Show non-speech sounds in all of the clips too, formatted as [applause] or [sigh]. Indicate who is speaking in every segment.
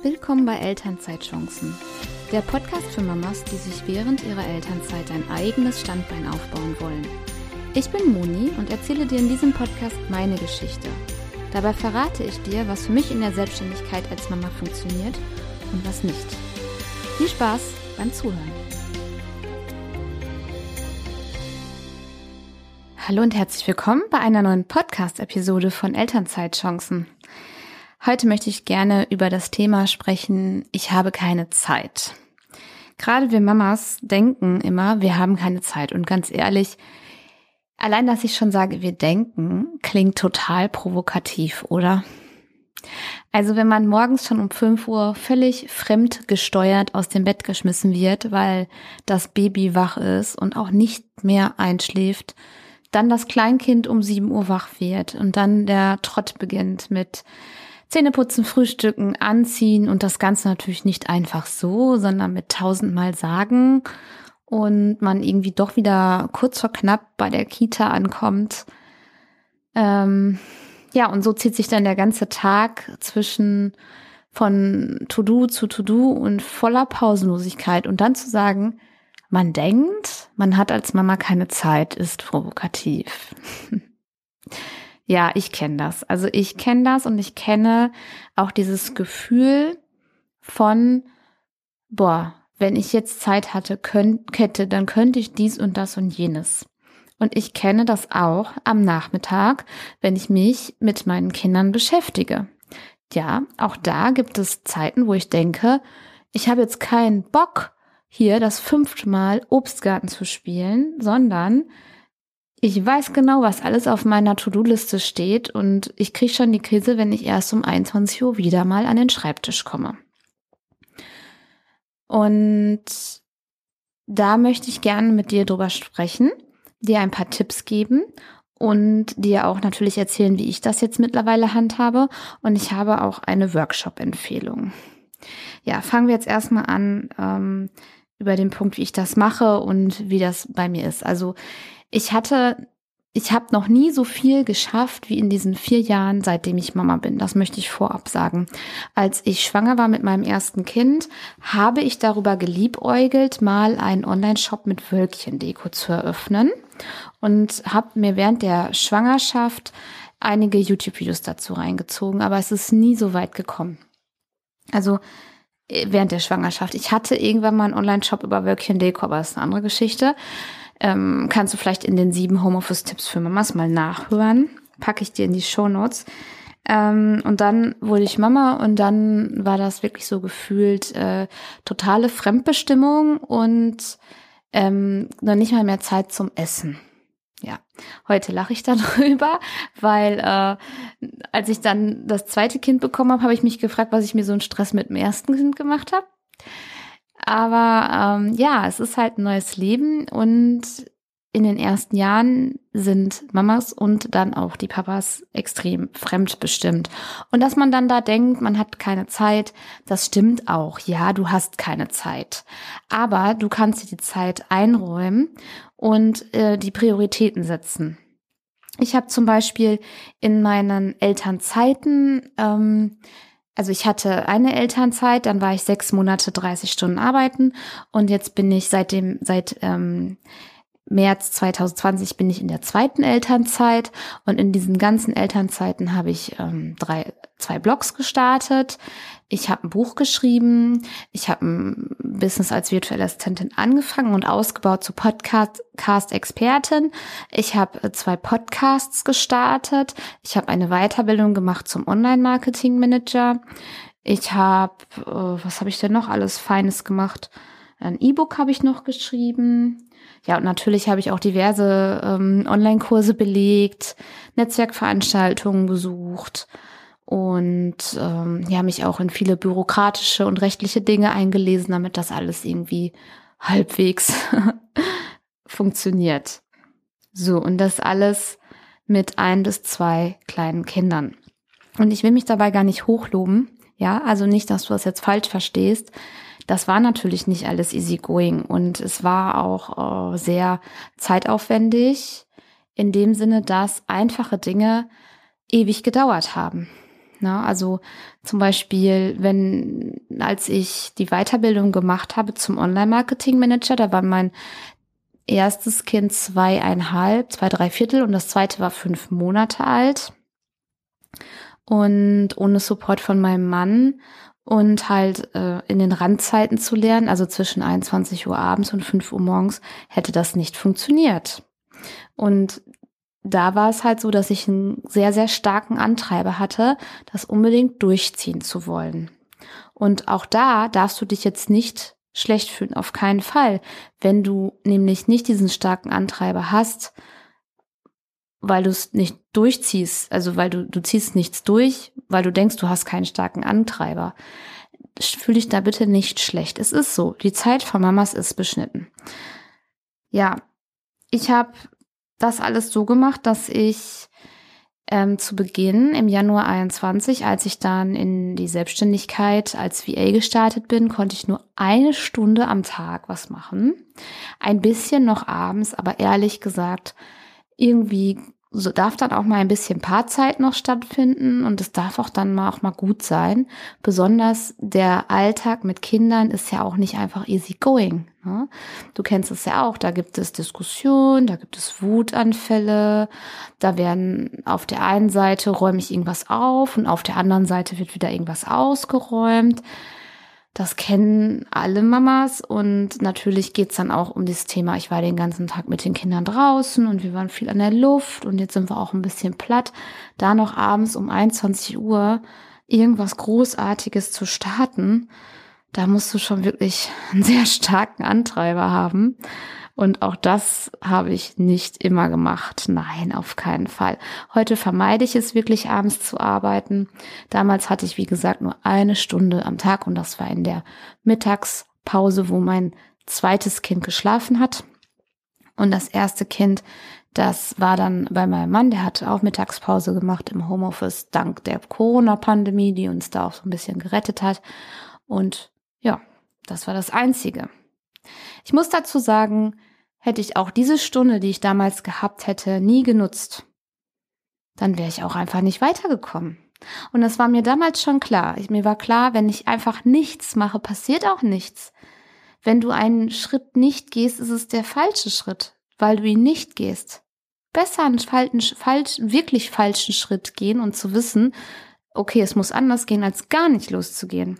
Speaker 1: Willkommen bei Elternzeitchancen, der Podcast für Mamas, die sich während ihrer Elternzeit ein eigenes Standbein aufbauen wollen. Ich bin Moni und erzähle dir in diesem Podcast meine Geschichte. Dabei verrate ich dir, was für mich in der Selbstständigkeit als Mama funktioniert und was nicht. Viel Spaß beim Zuhören. Hallo und herzlich willkommen bei einer neuen Podcast-Episode von Elternzeitchancen. Heute möchte ich gerne über das Thema sprechen, ich habe keine Zeit. Gerade wir Mamas denken immer, wir haben keine Zeit. Und ganz ehrlich, allein, dass ich schon sage, wir denken, klingt total provokativ, oder? Also wenn man morgens schon um 5 Uhr völlig fremd gesteuert aus dem Bett geschmissen wird, weil das Baby wach ist und auch nicht mehr einschläft, dann das Kleinkind um 7 Uhr wach wird und dann der Trott beginnt mit Zähneputzen, Frühstücken, Anziehen und das Ganze natürlich nicht einfach so, sondern mit tausendmal sagen und man irgendwie doch wieder kurz vor knapp bei der Kita ankommt. Ähm, ja, und so zieht sich dann der ganze Tag zwischen von To-Do zu To-Do und voller Pausenlosigkeit und dann zu sagen, man denkt, man hat als Mama keine Zeit, ist provokativ. [laughs] Ja, ich kenne das. Also ich kenne das und ich kenne auch dieses Gefühl von, boah, wenn ich jetzt Zeit hatte, könnt, hätte, dann könnte ich dies und das und jenes. Und ich kenne das auch am Nachmittag, wenn ich mich mit meinen Kindern beschäftige. Ja, auch da gibt es Zeiten, wo ich denke, ich habe jetzt keinen Bock, hier das fünfte Mal Obstgarten zu spielen, sondern ich weiß genau, was alles auf meiner To-Do-Liste steht und ich kriege schon die Krise, wenn ich erst um 21 Uhr wieder mal an den Schreibtisch komme. Und da möchte ich gerne mit dir drüber sprechen, dir ein paar Tipps geben und dir auch natürlich erzählen, wie ich das jetzt mittlerweile handhabe. Und ich habe auch eine Workshop-Empfehlung. Ja, fangen wir jetzt erstmal an ähm, über den Punkt, wie ich das mache und wie das bei mir ist. Also ich hatte, ich habe noch nie so viel geschafft wie in diesen vier Jahren, seitdem ich Mama bin. Das möchte ich vorab sagen. Als ich schwanger war mit meinem ersten Kind, habe ich darüber geliebäugelt, mal einen Online-Shop mit Wölkchendeko zu eröffnen und habe mir während der Schwangerschaft einige YouTube-Videos dazu reingezogen, aber es ist nie so weit gekommen. Also äh, während der Schwangerschaft. Ich hatte irgendwann mal einen Online-Shop über Wölkchen Deko, aber das ist eine andere Geschichte. Ähm, kannst du vielleicht in den sieben Homeoffice-Tipps für Mamas mal nachhören. Packe ich dir in die Show Notes. Ähm, und dann wurde ich Mama und dann war das wirklich so gefühlt äh, totale Fremdbestimmung und ähm, noch nicht mal mehr Zeit zum Essen. Ja, heute lache ich [laughs] darüber, weil äh, als ich dann das zweite Kind bekommen habe, habe ich mich gefragt, was ich mir so einen Stress mit dem ersten Kind gemacht habe. Aber ähm, ja, es ist halt ein neues Leben und in den ersten Jahren sind Mamas und dann auch die Papas extrem fremdbestimmt. Und dass man dann da denkt, man hat keine Zeit, das stimmt auch. Ja, du hast keine Zeit. Aber du kannst dir die Zeit einräumen und äh, die Prioritäten setzen. Ich habe zum Beispiel in meinen Elternzeiten ähm, also ich hatte eine Elternzeit, dann war ich sechs Monate 30 Stunden arbeiten und jetzt bin ich seitdem, seit ähm, März 2020 bin ich in der zweiten Elternzeit und in diesen ganzen Elternzeiten habe ich ähm, drei, zwei Blogs gestartet. Ich habe ein Buch geschrieben. Ich habe ein Business als virtuelle Assistentin angefangen und ausgebaut zu Podcast-Expertin. Ich habe äh, zwei Podcasts gestartet. Ich habe eine Weiterbildung gemacht zum Online-Marketing-Manager. Ich habe, äh, was habe ich denn noch alles Feines gemacht? Ein E-Book habe ich noch geschrieben. Ja, und natürlich habe ich auch diverse ähm, Online-Kurse belegt, Netzwerkveranstaltungen besucht und ähm, ja, mich auch in viele bürokratische und rechtliche Dinge eingelesen, damit das alles irgendwie halbwegs [laughs] funktioniert. So, und das alles mit ein bis zwei kleinen Kindern. Und ich will mich dabei gar nicht hochloben, ja, also nicht, dass du das jetzt falsch verstehst. Das war natürlich nicht alles easy going und es war auch äh, sehr zeitaufwendig in dem Sinne, dass einfache Dinge ewig gedauert haben. Na, also zum Beispiel, wenn, als ich die Weiterbildung gemacht habe zum Online-Marketing-Manager, da war mein erstes Kind zweieinhalb, zwei, drei Viertel und das zweite war fünf Monate alt. Und ohne Support von meinem Mann und halt äh, in den Randzeiten zu lernen, also zwischen 21 Uhr abends und 5 Uhr morgens, hätte das nicht funktioniert. Und da war es halt so, dass ich einen sehr, sehr starken Antreiber hatte, das unbedingt durchziehen zu wollen. Und auch da darfst du dich jetzt nicht schlecht fühlen, auf keinen Fall. Wenn du nämlich nicht diesen starken Antreiber hast, weil du es nicht durchziehst, also weil du, du ziehst nichts durch, weil du denkst, du hast keinen starken Antreiber. Fühl dich da bitte nicht schlecht. Es ist so, die Zeit von Mamas ist beschnitten. Ja, ich habe das alles so gemacht, dass ich ähm, zu Beginn im Januar 21, als ich dann in die Selbstständigkeit als VA gestartet bin, konnte ich nur eine Stunde am Tag was machen. Ein bisschen noch abends, aber ehrlich gesagt, irgendwie so darf dann auch mal ein bisschen Paarzeit noch stattfinden und es darf auch dann mal auch mal gut sein. Besonders der Alltag mit Kindern ist ja auch nicht einfach easy going. Ne? Du kennst es ja auch, da gibt es Diskussionen, da gibt es Wutanfälle, da werden auf der einen Seite räume ich irgendwas auf und auf der anderen Seite wird wieder irgendwas ausgeräumt. Das kennen alle Mamas und natürlich geht's dann auch um das Thema, ich war den ganzen Tag mit den Kindern draußen und wir waren viel an der Luft und jetzt sind wir auch ein bisschen platt. Da noch abends um 21 Uhr irgendwas Großartiges zu starten, da musst du schon wirklich einen sehr starken Antreiber haben. Und auch das habe ich nicht immer gemacht. Nein, auf keinen Fall. Heute vermeide ich es wirklich abends zu arbeiten. Damals hatte ich, wie gesagt, nur eine Stunde am Tag und das war in der Mittagspause, wo mein zweites Kind geschlafen hat. Und das erste Kind, das war dann bei meinem Mann, der hatte auch Mittagspause gemacht im Homeoffice, dank der Corona-Pandemie, die uns da auch so ein bisschen gerettet hat. Und ja, das war das Einzige. Ich muss dazu sagen, Hätte ich auch diese Stunde, die ich damals gehabt hätte, nie genutzt, dann wäre ich auch einfach nicht weitergekommen. Und das war mir damals schon klar. mir war klar, wenn ich einfach nichts mache, passiert auch nichts. Wenn du einen Schritt nicht gehst, ist es der falsche Schritt, weil du ihn nicht gehst. Besser einen falschen, falsch, wirklich falschen Schritt gehen und zu wissen, okay, es muss anders gehen, als gar nicht loszugehen.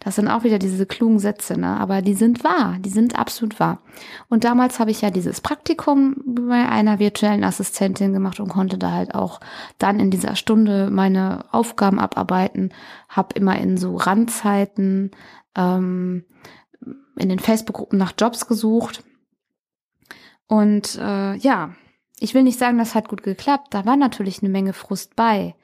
Speaker 1: Das sind auch wieder diese klugen Sätze, ne? aber die sind wahr, die sind absolut wahr. Und damals habe ich ja dieses Praktikum bei einer virtuellen Assistentin gemacht und konnte da halt auch dann in dieser Stunde meine Aufgaben abarbeiten, habe immer in so Randzeiten ähm, in den Facebook-Gruppen nach Jobs gesucht. Und äh, ja, ich will nicht sagen, das hat gut geklappt. Da war natürlich eine Menge Frust bei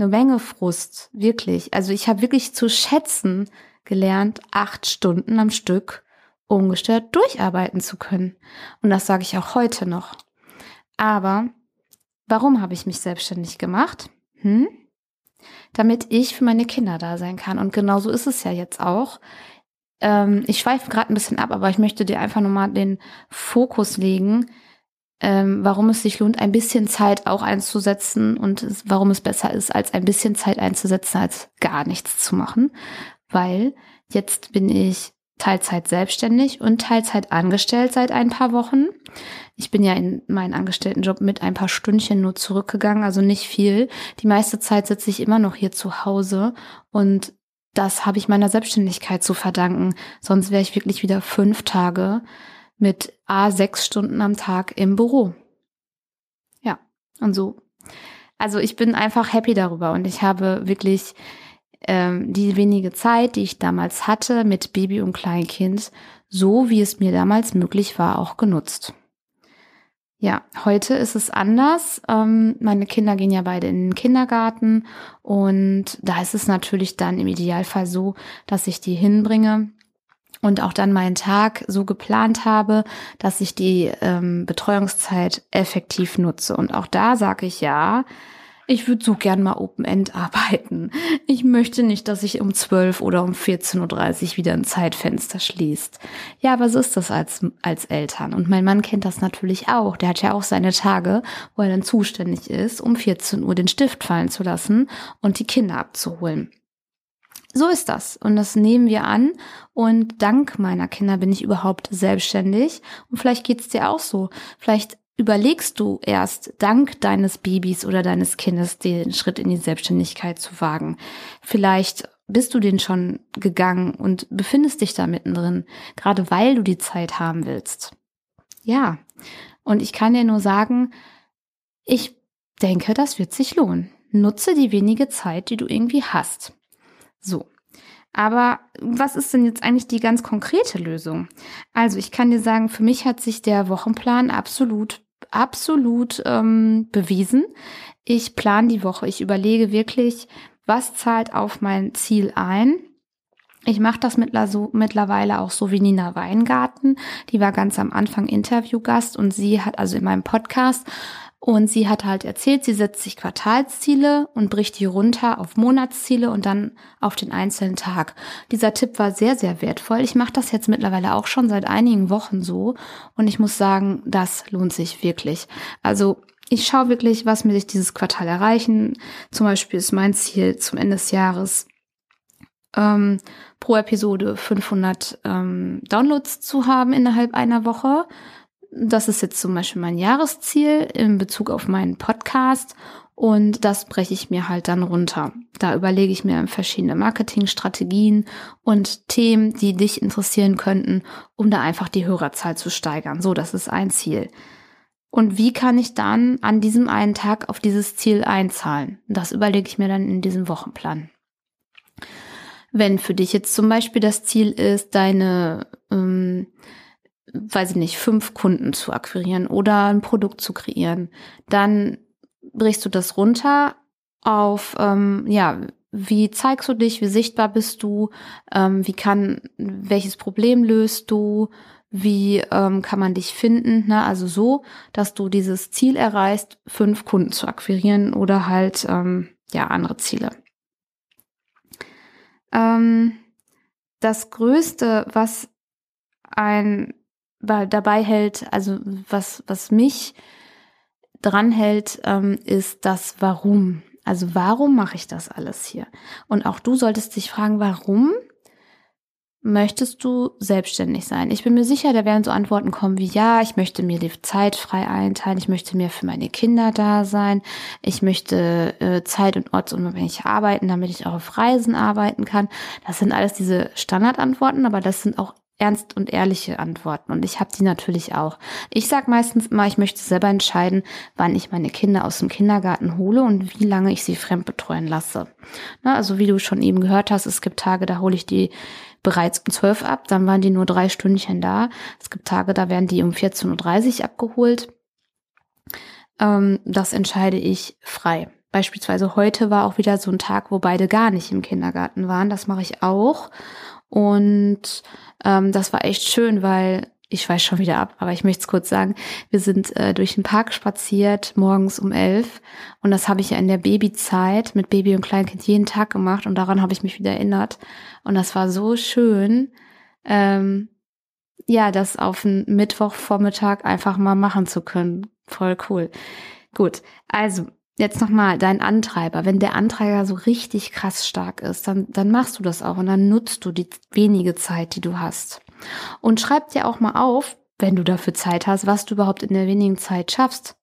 Speaker 1: eine Menge Frust, wirklich. Also ich habe wirklich zu schätzen gelernt, acht Stunden am Stück ungestört durcharbeiten zu können. Und das sage ich auch heute noch. Aber warum habe ich mich selbstständig gemacht? Hm? Damit ich für meine Kinder da sein kann. Und genauso ist es ja jetzt auch. Ähm, ich schweife gerade ein bisschen ab, aber ich möchte dir einfach nochmal den Fokus legen, ähm, warum es sich lohnt, ein bisschen Zeit auch einzusetzen und warum es besser ist, als ein bisschen Zeit einzusetzen, als gar nichts zu machen. Weil jetzt bin ich Teilzeit selbstständig und Teilzeit angestellt seit ein paar Wochen. Ich bin ja in meinen Angestelltenjob mit ein paar Stündchen nur zurückgegangen, also nicht viel. Die meiste Zeit sitze ich immer noch hier zu Hause und das habe ich meiner Selbstständigkeit zu verdanken. Sonst wäre ich wirklich wieder fünf Tage mit A sechs Stunden am Tag im Büro. Ja, und so. Also ich bin einfach happy darüber und ich habe wirklich ähm, die wenige Zeit, die ich damals hatte mit Baby und Kleinkind, so wie es mir damals möglich war, auch genutzt. Ja, heute ist es anders. Ähm, meine Kinder gehen ja beide in den Kindergarten und da ist es natürlich dann im Idealfall so, dass ich die hinbringe und auch dann meinen Tag so geplant habe, dass ich die ähm, Betreuungszeit effektiv nutze. Und auch da sage ich ja, ich würde so gern mal Open-End [laughs] arbeiten. Ich möchte nicht, dass sich um 12 oder um 14.30 Uhr wieder ein Zeitfenster schließt. Ja, so ist das als, als Eltern. Und mein Mann kennt das natürlich auch. Der hat ja auch seine Tage, wo er dann zuständig ist, um 14 Uhr den Stift fallen zu lassen und die Kinder abzuholen. So ist das. Und das nehmen wir an. Und dank meiner Kinder bin ich überhaupt selbstständig. Und vielleicht geht's dir auch so. Vielleicht überlegst du erst dank deines Babys oder deines Kindes den Schritt in die Selbstständigkeit zu wagen. Vielleicht bist du den schon gegangen und befindest dich da mittendrin, gerade weil du die Zeit haben willst. Ja. Und ich kann dir nur sagen, ich denke, das wird sich lohnen. Nutze die wenige Zeit, die du irgendwie hast. So. Aber was ist denn jetzt eigentlich die ganz konkrete Lösung? Also ich kann dir sagen, für mich hat sich der Wochenplan absolut, absolut ähm, bewiesen. Ich plane die Woche. Ich überlege wirklich, was zahlt auf mein Ziel ein. Ich mache das mittlerweile auch so wie Nina Weingarten. Die war ganz am Anfang Interviewgast und sie hat also in meinem Podcast und sie hat halt erzählt, sie setzt sich Quartalsziele und bricht die runter auf Monatsziele und dann auf den einzelnen Tag. Dieser Tipp war sehr, sehr wertvoll. Ich mache das jetzt mittlerweile auch schon seit einigen Wochen so und ich muss sagen, das lohnt sich wirklich. Also ich schaue wirklich, was mir sich dieses Quartal erreichen. Zum Beispiel ist mein Ziel zum Ende des Jahres ähm, pro Episode 500 ähm, Downloads zu haben innerhalb einer Woche das ist jetzt zum Beispiel mein Jahresziel in Bezug auf meinen Podcast und das breche ich mir halt dann runter. Da überlege ich mir verschiedene Marketingstrategien und Themen, die dich interessieren könnten, um da einfach die Hörerzahl zu steigern. So, das ist ein Ziel. Und wie kann ich dann an diesem einen Tag auf dieses Ziel einzahlen? Das überlege ich mir dann in diesem Wochenplan. Wenn für dich jetzt zum Beispiel das Ziel ist, deine ähm, weiß ich nicht, fünf Kunden zu akquirieren oder ein Produkt zu kreieren, dann brichst du das runter auf, ähm, ja, wie zeigst du dich, wie sichtbar bist du, ähm, wie kann, welches Problem löst du, wie ähm, kann man dich finden, ne? also so, dass du dieses Ziel erreichst, fünf Kunden zu akquirieren oder halt, ähm, ja, andere Ziele. Ähm, das Größte, was ein dabei hält, also was, was mich dran hält, ähm, ist das Warum. Also warum mache ich das alles hier? Und auch du solltest dich fragen, warum möchtest du selbstständig sein? Ich bin mir sicher, da werden so Antworten kommen wie, ja, ich möchte mir die Zeit frei einteilen, ich möchte mir für meine Kinder da sein, ich möchte äh, Zeit- und ortsunabhängig arbeiten, damit ich auch auf Reisen arbeiten kann. Das sind alles diese Standardantworten, aber das sind auch ernst und ehrliche Antworten und ich habe die natürlich auch. Ich sage meistens immer, ich möchte selber entscheiden, wann ich meine Kinder aus dem Kindergarten hole und wie lange ich sie fremdbetreuen lasse. Na, also wie du schon eben gehört hast, es gibt Tage, da hole ich die bereits um zwölf ab, dann waren die nur drei Stündchen da. Es gibt Tage, da werden die um 14.30 Uhr abgeholt. Ähm, das entscheide ich frei. Beispielsweise heute war auch wieder so ein Tag, wo beide gar nicht im Kindergarten waren. Das mache ich auch. Und ähm, das war echt schön, weil ich weiß schon wieder ab, aber ich möchte es kurz sagen. Wir sind äh, durch den Park spaziert, morgens um elf. Und das habe ich ja in der Babyzeit mit Baby und Kleinkind jeden Tag gemacht. Und daran habe ich mich wieder erinnert. Und das war so schön, ähm, ja, das auf einen Mittwochvormittag einfach mal machen zu können. Voll cool. Gut, also Jetzt nochmal dein Antreiber. Wenn der Antreiber so richtig krass stark ist, dann, dann machst du das auch und dann nutzt du die wenige Zeit, die du hast. Und schreib dir auch mal auf, wenn du dafür Zeit hast, was du überhaupt in der wenigen Zeit schaffst.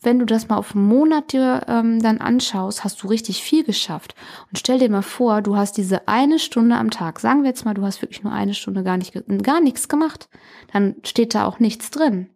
Speaker 1: Wenn du das mal auf einen Monat dir ähm, dann anschaust, hast du richtig viel geschafft. Und stell dir mal vor, du hast diese eine Stunde am Tag. Sagen wir jetzt mal, du hast wirklich nur eine Stunde gar, nicht, gar nichts gemacht. Dann steht da auch nichts drin.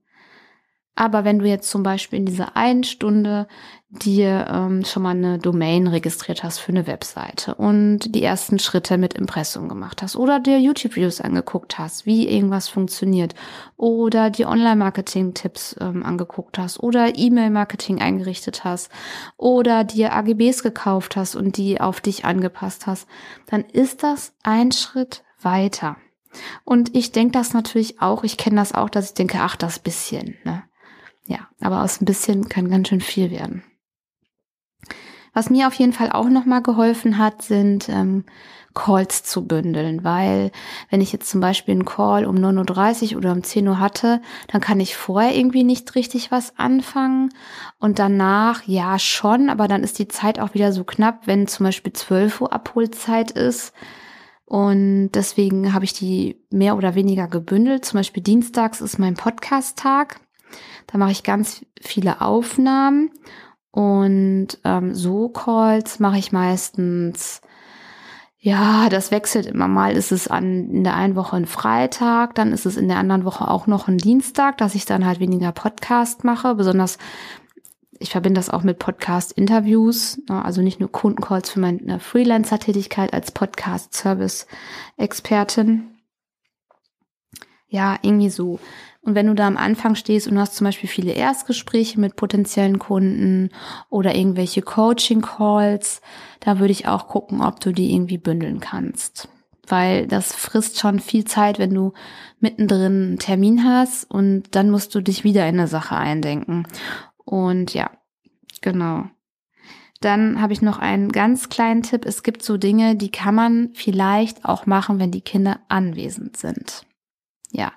Speaker 1: Aber wenn du jetzt zum Beispiel in dieser einen Stunde dir ähm, schon mal eine Domain registriert hast für eine Webseite und die ersten Schritte mit Impressum gemacht hast oder dir YouTube-Videos angeguckt hast, wie irgendwas funktioniert oder die Online-Marketing-Tipps ähm, angeguckt hast oder E-Mail-Marketing eingerichtet hast oder dir AGBs gekauft hast und die auf dich angepasst hast, dann ist das ein Schritt weiter. Und ich denke das natürlich auch, ich kenne das auch, dass ich denke, ach, das bisschen, ne? Ja, aber aus ein bisschen kann ganz schön viel werden. Was mir auf jeden Fall auch nochmal geholfen hat, sind ähm, Calls zu bündeln, weil wenn ich jetzt zum Beispiel einen Call um 9.30 Uhr oder um 10 Uhr hatte, dann kann ich vorher irgendwie nicht richtig was anfangen und danach ja schon, aber dann ist die Zeit auch wieder so knapp, wenn zum Beispiel 12 Uhr Abholzeit ist. Und deswegen habe ich die mehr oder weniger gebündelt. Zum Beispiel dienstags ist mein Podcast-Tag. Da mache ich ganz viele Aufnahmen und ähm, so Calls mache ich meistens ja, das wechselt immer mal. Ist es an, in der einen Woche ein Freitag, dann ist es in der anderen Woche auch noch ein Dienstag, dass ich dann halt weniger Podcast mache. Besonders, ich verbinde das auch mit Podcast-Interviews, ne, also nicht nur Kundencalls für meine Freelancer-Tätigkeit als Podcast-Service-Expertin. Ja, irgendwie so. Und wenn du da am Anfang stehst und hast zum Beispiel viele Erstgespräche mit potenziellen Kunden oder irgendwelche Coaching-Calls, da würde ich auch gucken, ob du die irgendwie bündeln kannst. Weil das frisst schon viel Zeit, wenn du mittendrin einen Termin hast und dann musst du dich wieder in eine Sache eindenken. Und ja, genau. Dann habe ich noch einen ganz kleinen Tipp. Es gibt so Dinge, die kann man vielleicht auch machen, wenn die Kinder anwesend sind. Ja,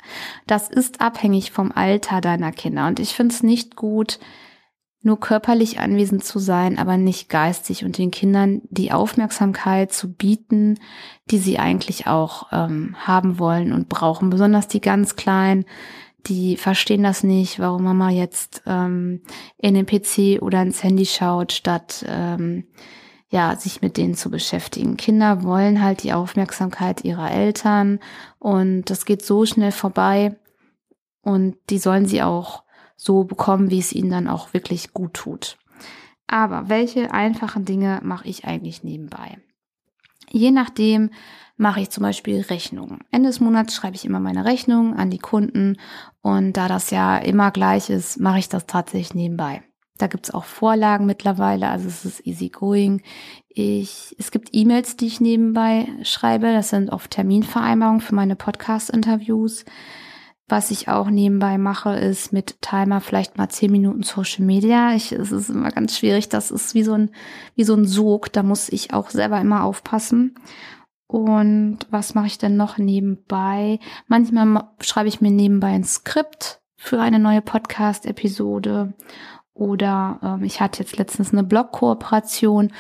Speaker 1: das ist abhängig vom Alter deiner Kinder. Und ich finde es nicht gut, nur körperlich anwesend zu sein, aber nicht geistig und den Kindern die Aufmerksamkeit zu bieten, die sie eigentlich auch ähm, haben wollen und brauchen. Besonders die ganz Kleinen, die verstehen das nicht, warum Mama jetzt ähm, in den PC oder ins Handy schaut, statt ähm, ja, sich mit denen zu beschäftigen. Kinder wollen halt die Aufmerksamkeit ihrer Eltern und das geht so schnell vorbei und die sollen sie auch so bekommen, wie es ihnen dann auch wirklich gut tut. Aber welche einfachen Dinge mache ich eigentlich nebenbei? Je nachdem mache ich zum Beispiel Rechnungen. Ende des Monats schreibe ich immer meine Rechnungen an die Kunden und da das ja immer gleich ist, mache ich das tatsächlich nebenbei. Da gibt's auch Vorlagen mittlerweile, also es ist easy going. Ich, es gibt E-Mails, die ich nebenbei schreibe. Das sind oft Terminvereinbarungen für meine Podcast-Interviews. Was ich auch nebenbei mache, ist mit Timer vielleicht mal zehn Minuten Social Media. Ich, es ist immer ganz schwierig. Das ist wie so ein, wie so ein Sog. Da muss ich auch selber immer aufpassen. Und was mache ich denn noch nebenbei? Manchmal schreibe ich mir nebenbei ein Skript für eine neue Podcast-Episode oder ähm, ich hatte jetzt letztens eine Blog-Kooperation,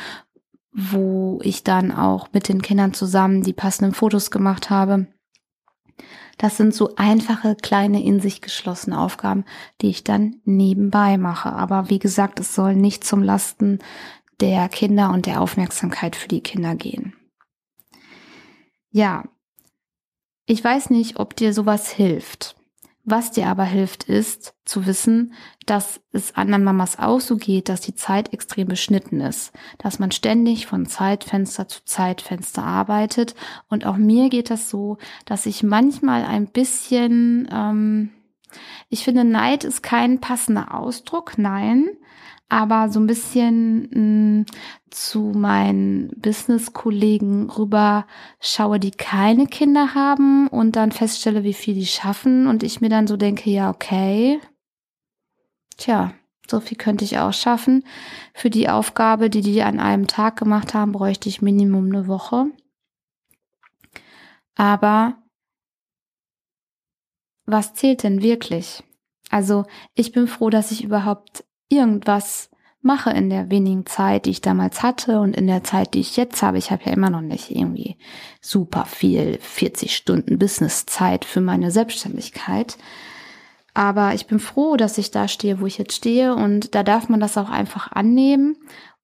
Speaker 1: wo ich dann auch mit den Kindern zusammen die passenden Fotos gemacht habe. Das sind so einfache, kleine, in sich geschlossene Aufgaben, die ich dann nebenbei mache. Aber wie gesagt, es soll nicht zum Lasten der Kinder und der Aufmerksamkeit für die Kinder gehen. Ja, ich weiß nicht, ob dir sowas hilft. Was dir aber hilft, ist zu wissen, dass es anderen Mamas auch so geht, dass die Zeit extrem beschnitten ist, dass man ständig von Zeitfenster zu Zeitfenster arbeitet. Und auch mir geht das so, dass ich manchmal ein bisschen, ähm, ich finde, Neid ist kein passender Ausdruck, nein, aber so ein bisschen mh, mm, zu meinen Business-Kollegen rüber schaue, die keine Kinder haben und dann feststelle, wie viel die schaffen und ich mir dann so denke, ja, okay, tja, so viel könnte ich auch schaffen. Für die Aufgabe, die die an einem Tag gemacht haben, bräuchte ich Minimum eine Woche. Aber was zählt denn wirklich? Also ich bin froh, dass ich überhaupt irgendwas mache in der wenigen Zeit, die ich damals hatte und in der Zeit, die ich jetzt habe. Ich habe ja immer noch nicht irgendwie super viel 40 Stunden Businesszeit für meine Selbstständigkeit. Aber ich bin froh, dass ich da stehe, wo ich jetzt stehe und da darf man das auch einfach annehmen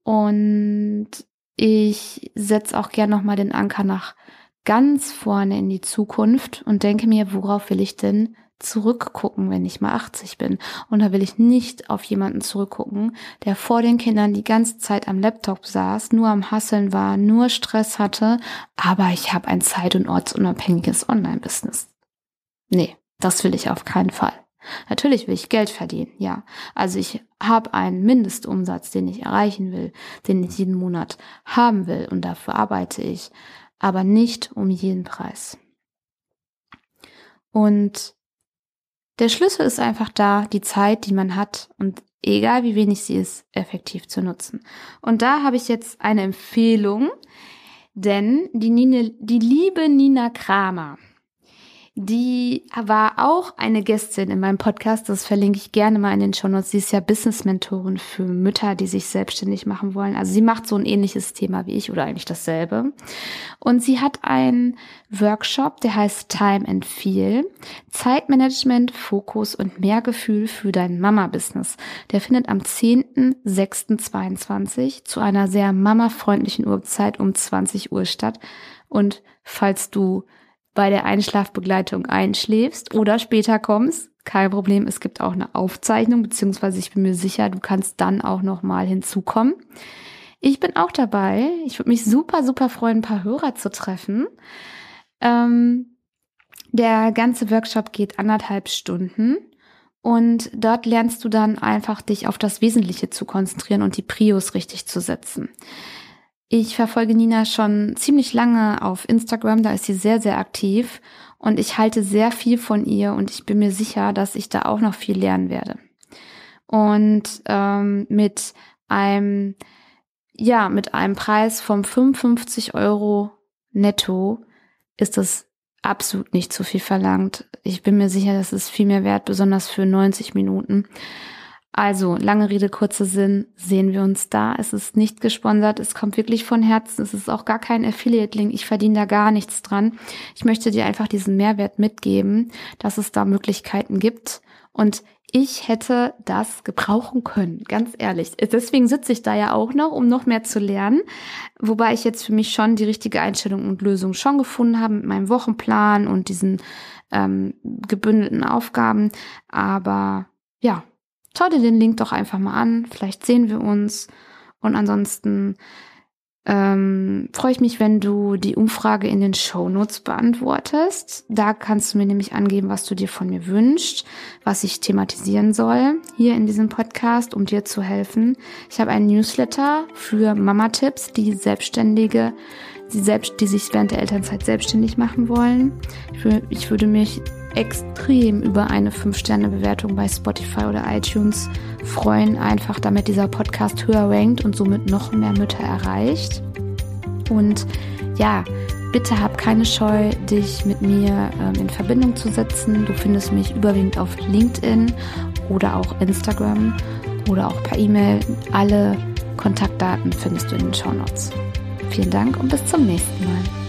Speaker 1: und ich setze auch gern nochmal den Anker nach ganz vorne in die Zukunft und denke mir, worauf will ich denn zurückgucken, wenn ich mal 80 bin. Und da will ich nicht auf jemanden zurückgucken, der vor den Kindern die ganze Zeit am Laptop saß, nur am Hasseln war, nur Stress hatte, aber ich habe ein zeit- und ortsunabhängiges Online-Business. Nee, das will ich auf keinen Fall. Natürlich will ich Geld verdienen, ja. Also ich habe einen Mindestumsatz, den ich erreichen will, den ich jeden Monat haben will und dafür arbeite ich, aber nicht um jeden Preis. Und der Schlüssel ist einfach da, die Zeit, die man hat und egal wie wenig sie ist, effektiv zu nutzen. Und da habe ich jetzt eine Empfehlung, denn die, Nine, die liebe Nina Kramer, die war auch eine Gästin in meinem Podcast. Das verlinke ich gerne mal in den Show Notes. Sie ist ja Business-Mentorin für Mütter, die sich selbstständig machen wollen. Also sie macht so ein ähnliches Thema wie ich oder eigentlich dasselbe. Und sie hat einen Workshop, der heißt Time and Feel. Zeitmanagement, Fokus und mehr Gefühl für dein Mama-Business. Der findet am 10.06.22 zu einer sehr mamafreundlichen Uhrzeit um 20 Uhr statt. Und falls du bei der Einschlafbegleitung einschläfst oder später kommst, kein Problem, es gibt auch eine Aufzeichnung, beziehungsweise ich bin mir sicher, du kannst dann auch nochmal hinzukommen. Ich bin auch dabei. Ich würde mich super, super freuen, ein paar Hörer zu treffen. Ähm, der ganze Workshop geht anderthalb Stunden und dort lernst du dann einfach dich auf das Wesentliche zu konzentrieren und die Prios richtig zu setzen. Ich verfolge Nina schon ziemlich lange auf Instagram, da ist sie sehr, sehr aktiv und ich halte sehr viel von ihr und ich bin mir sicher, dass ich da auch noch viel lernen werde. Und ähm, mit einem, ja, mit einem Preis von 55 Euro netto ist das absolut nicht zu viel verlangt. Ich bin mir sicher, das ist viel mehr wert, besonders für 90 Minuten. Also, lange Rede, kurzer Sinn, sehen wir uns da. Es ist nicht gesponsert, es kommt wirklich von Herzen, es ist auch gar kein Affiliate-Link, ich verdiene da gar nichts dran. Ich möchte dir einfach diesen Mehrwert mitgeben, dass es da Möglichkeiten gibt und ich hätte das gebrauchen können, ganz ehrlich. Deswegen sitze ich da ja auch noch, um noch mehr zu lernen. Wobei ich jetzt für mich schon die richtige Einstellung und Lösung schon gefunden habe mit meinem Wochenplan und diesen ähm, gebündelten Aufgaben. Aber ja, schau dir den Link doch einfach mal an. Vielleicht sehen wir uns. Und ansonsten ähm, freue ich mich, wenn du die Umfrage in den Show Notes beantwortest. Da kannst du mir nämlich angeben, was du dir von mir wünschst, was ich thematisieren soll hier in diesem Podcast, um dir zu helfen. Ich habe einen Newsletter für Mama-Tipps, die Selbstständige, die, selbst, die sich während der Elternzeit selbstständig machen wollen. Ich, ich würde mich extrem über eine 5-Sterne-Bewertung bei Spotify oder iTunes freuen, einfach damit dieser Podcast höher rankt und somit noch mehr Mütter erreicht. Und ja, bitte hab keine Scheu, dich mit mir ähm, in Verbindung zu setzen. Du findest mich überwiegend auf LinkedIn oder auch Instagram oder auch per E-Mail. Alle Kontaktdaten findest du in den Show Notes. Vielen Dank und bis zum nächsten Mal.